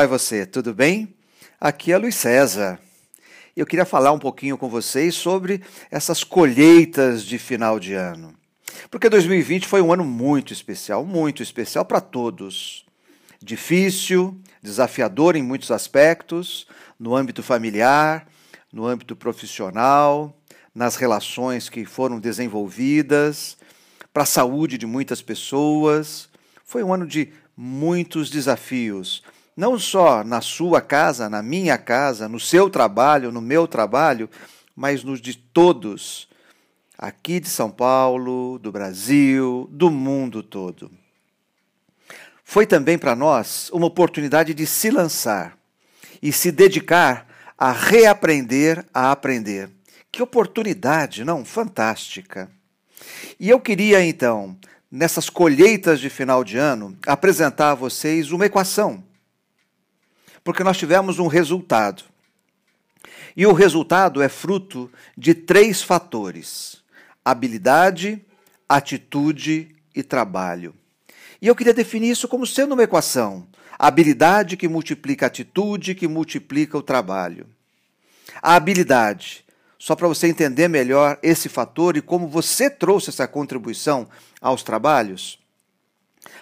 vai você? Tudo bem? Aqui é Luiz César. Eu queria falar um pouquinho com vocês sobre essas colheitas de final de ano. Porque 2020 foi um ano muito especial, muito especial para todos. Difícil, desafiador em muitos aspectos, no âmbito familiar, no âmbito profissional, nas relações que foram desenvolvidas, para a saúde de muitas pessoas. Foi um ano de muitos desafios, não só na sua casa, na minha casa, no seu trabalho, no meu trabalho, mas nos de todos, aqui de São Paulo, do Brasil, do mundo todo. Foi também para nós uma oportunidade de se lançar e se dedicar a reaprender a aprender. Que oportunidade, não? Fantástica. E eu queria então nessas colheitas de final de ano, apresentar a vocês uma equação. Porque nós tivemos um resultado. E o resultado é fruto de três fatores: habilidade, atitude e trabalho. E eu queria definir isso como sendo uma equação: habilidade que multiplica a atitude, que multiplica o trabalho. A habilidade só para você entender melhor esse fator e como você trouxe essa contribuição aos trabalhos.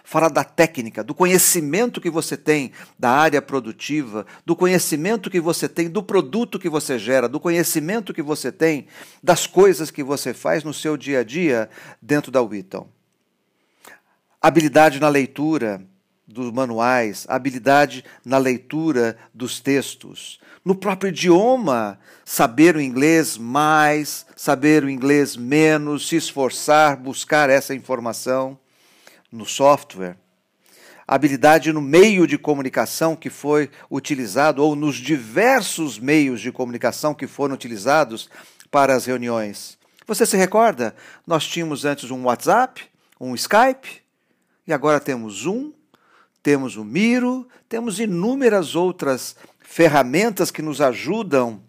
Fala da técnica, do conhecimento que você tem da área produtiva, do conhecimento que você tem do produto que você gera, do conhecimento que você tem das coisas que você faz no seu dia a dia dentro da Witton. Habilidade na leitura, dos manuais, habilidade na leitura dos textos, no próprio idioma, saber o inglês mais, saber o inglês menos, se esforçar, buscar essa informação no software. Habilidade no meio de comunicação que foi utilizado, ou nos diversos meios de comunicação que foram utilizados para as reuniões. Você se recorda? Nós tínhamos antes um WhatsApp, um Skype, e agora temos Zoom, temos o Miro, temos inúmeras outras ferramentas que nos ajudam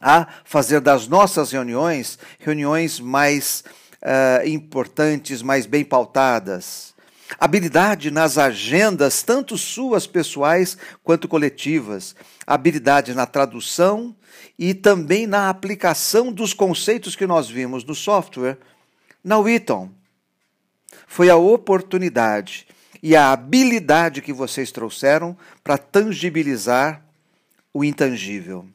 a fazer das nossas reuniões reuniões mais uh, importantes, mais bem pautadas. Habilidade nas agendas, tanto suas pessoais quanto coletivas. Habilidade na tradução e também na aplicação dos conceitos que nós vimos no software na Witton. Foi a oportunidade e a habilidade que vocês trouxeram para tangibilizar o intangível.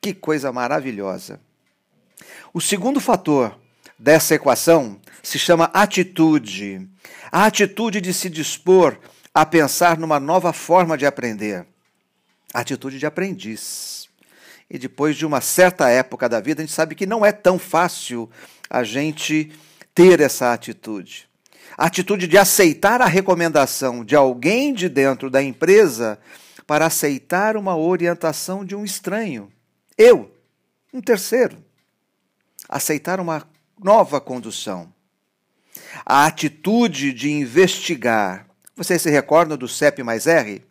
Que coisa maravilhosa. O segundo fator dessa equação se chama atitude. A atitude de se dispor a pensar numa nova forma de aprender. A atitude de aprendiz. E depois de uma certa época da vida, a gente sabe que não é tão fácil a gente ter essa atitude a atitude de aceitar a recomendação de alguém de dentro da empresa para aceitar uma orientação de um estranho. Eu, um terceiro. Aceitar uma nova condução. A atitude de investigar. Vocês se recordam do CEP mais R?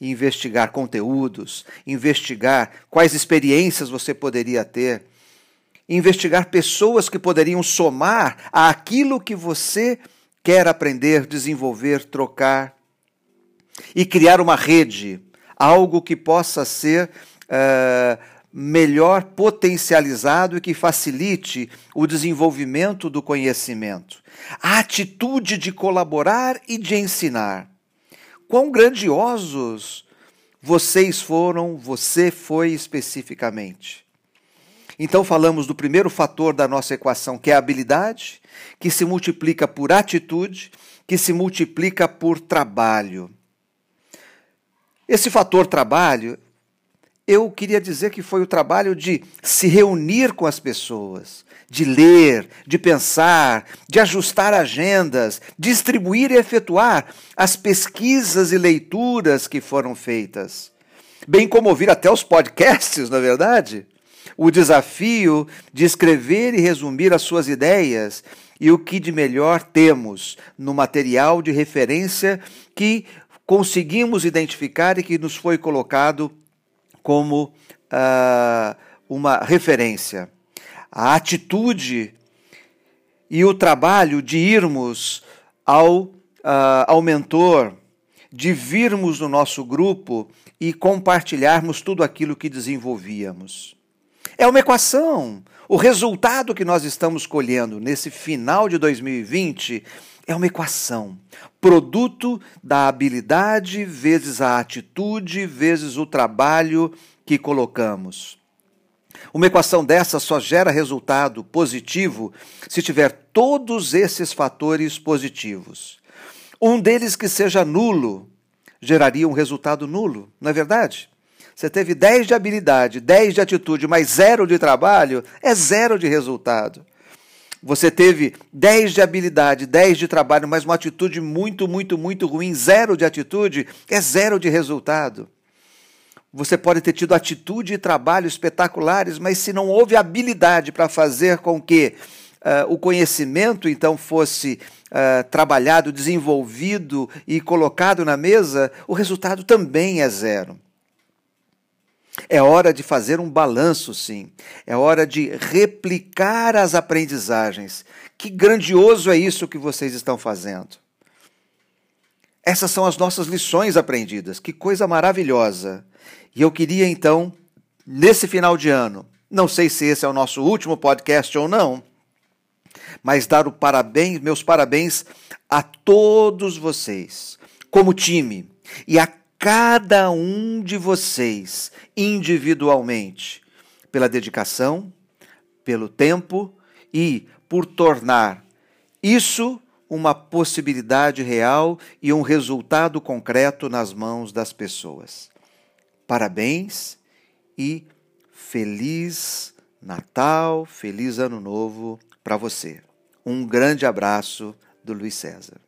Investigar conteúdos, investigar quais experiências você poderia ter, investigar pessoas que poderiam somar àquilo que você quer aprender, desenvolver, trocar e criar uma rede, algo que possa ser uh, melhor potencializado e que facilite o desenvolvimento do conhecimento. A atitude de colaborar e de ensinar. Quão grandiosos vocês foram, você foi especificamente. Então, falamos do primeiro fator da nossa equação, que é a habilidade, que se multiplica por atitude, que se multiplica por trabalho. Esse fator trabalho, eu queria dizer que foi o trabalho de se reunir com as pessoas, de ler, de pensar, de ajustar agendas, distribuir e efetuar as pesquisas e leituras que foram feitas, bem como ouvir até os podcasts, na é verdade? O desafio de escrever e resumir as suas ideias e o que de melhor temos no material de referência que conseguimos identificar e que nos foi colocado como uh, uma referência. A atitude e o trabalho de irmos ao, uh, ao mentor, de virmos no nosso grupo e compartilharmos tudo aquilo que desenvolvíamos. É uma equação. O resultado que nós estamos colhendo nesse final de 2020 é uma equação. Produto da habilidade vezes a atitude vezes o trabalho que colocamos. Uma equação dessa só gera resultado positivo se tiver todos esses fatores positivos. Um deles que seja nulo geraria um resultado nulo, não é verdade? Você teve 10 de habilidade, 10 de atitude, mas zero de trabalho, é zero de resultado. Você teve 10 de habilidade, 10 de trabalho, mas uma atitude muito, muito, muito ruim, zero de atitude, é zero de resultado. Você pode ter tido atitude e trabalho espetaculares, mas se não houve habilidade para fazer com que uh, o conhecimento então fosse uh, trabalhado, desenvolvido e colocado na mesa, o resultado também é zero. É hora de fazer um balanço, sim. É hora de replicar as aprendizagens. Que grandioso é isso que vocês estão fazendo. Essas são as nossas lições aprendidas. Que coisa maravilhosa. E eu queria então, nesse final de ano, não sei se esse é o nosso último podcast ou não, mas dar o parabéns, meus parabéns a todos vocês, como time, e a cada um de vocês individualmente, pela dedicação, pelo tempo e por tornar isso uma possibilidade real e um resultado concreto nas mãos das pessoas. Parabéns e feliz Natal, feliz Ano Novo para você. Um grande abraço do Luiz César.